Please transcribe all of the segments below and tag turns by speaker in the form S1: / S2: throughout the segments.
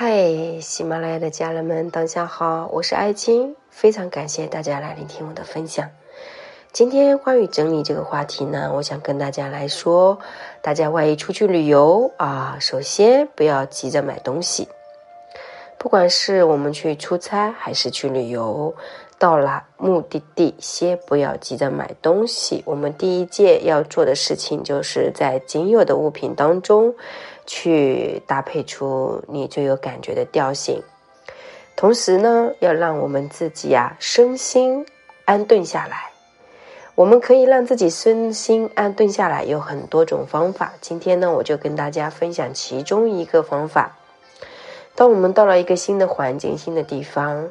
S1: 嗨，喜马拉雅的家人们，当下好，我是爱青，非常感谢大家来聆听我的分享。今天关于整理这个话题呢，我想跟大家来说，大家万一出去旅游啊，首先不要急着买东西，不管是我们去出差还是去旅游，到了目的地，先不要急着买东西。我们第一件要做的事情，就是在仅有的物品当中。去搭配出你最有感觉的调性，同时呢，要让我们自己啊身心安顿下来。我们可以让自己身心安顿下来，有很多种方法。今天呢，我就跟大家分享其中一个方法。当我们到了一个新的环境、新的地方，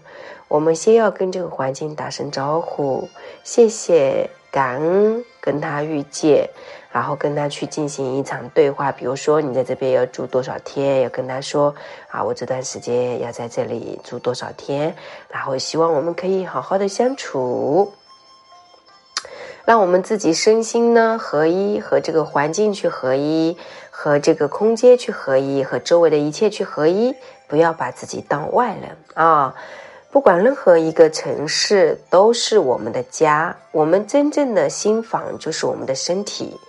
S1: 我们先要跟这个环境打声招呼，谢谢、感恩，跟他遇见。然后跟他去进行一场对话，比如说你在这边要住多少天，要跟他说啊，我这段时间要在这里住多少天，然后希望我们可以好好的相处，让我们自己身心呢合一，和这个环境去合一，和这个空间去合一，和周围的一切去合一，不要把自己当外人啊。不管任何一个城市都是我们的家，我们真正的心房就是我们的身体。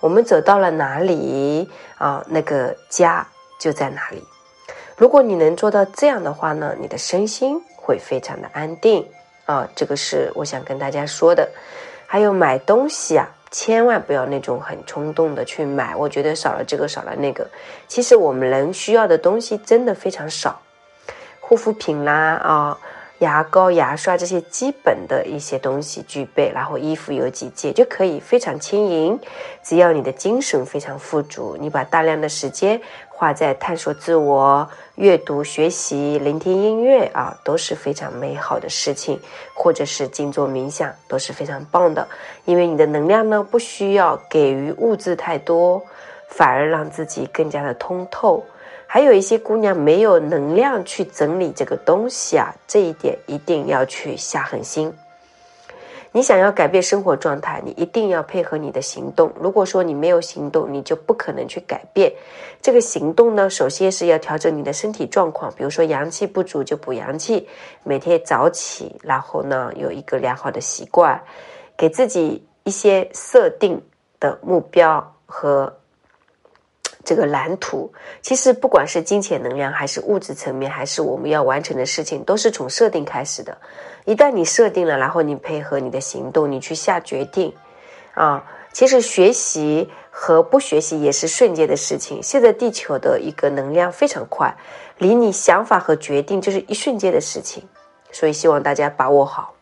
S1: 我们走到了哪里啊，那个家就在哪里。如果你能做到这样的话呢，你的身心会非常的安定啊。这个是我想跟大家说的。还有买东西啊，千万不要那种很冲动的去买。我觉得少了这个少了那个，其实我们人需要的东西真的非常少，护肤品啦啊。牙膏、牙刷这些基本的一些东西具备，然后衣服有几件就可以非常轻盈。只要你的精神非常富足，你把大量的时间花在探索自我、阅读、学习、聆听音乐啊，都是非常美好的事情。或者是静坐冥想都是非常棒的，因为你的能量呢不需要给予物质太多，反而让自己更加的通透。还有一些姑娘没有能量去整理这个东西啊，这一点一定要去下狠心。你想要改变生活状态，你一定要配合你的行动。如果说你没有行动，你就不可能去改变。这个行动呢，首先是要调整你的身体状况，比如说阳气不足就补阳气，每天早起，然后呢有一个良好的习惯，给自己一些设定的目标和。这个蓝图其实不管是金钱能量，还是物质层面，还是我们要完成的事情，都是从设定开始的。一旦你设定了，然后你配合你的行动，你去下决定，啊，其实学习和不学习也是瞬间的事情。现在地球的一个能量非常快，离你想法和决定就是一瞬间的事情，所以希望大家把握好。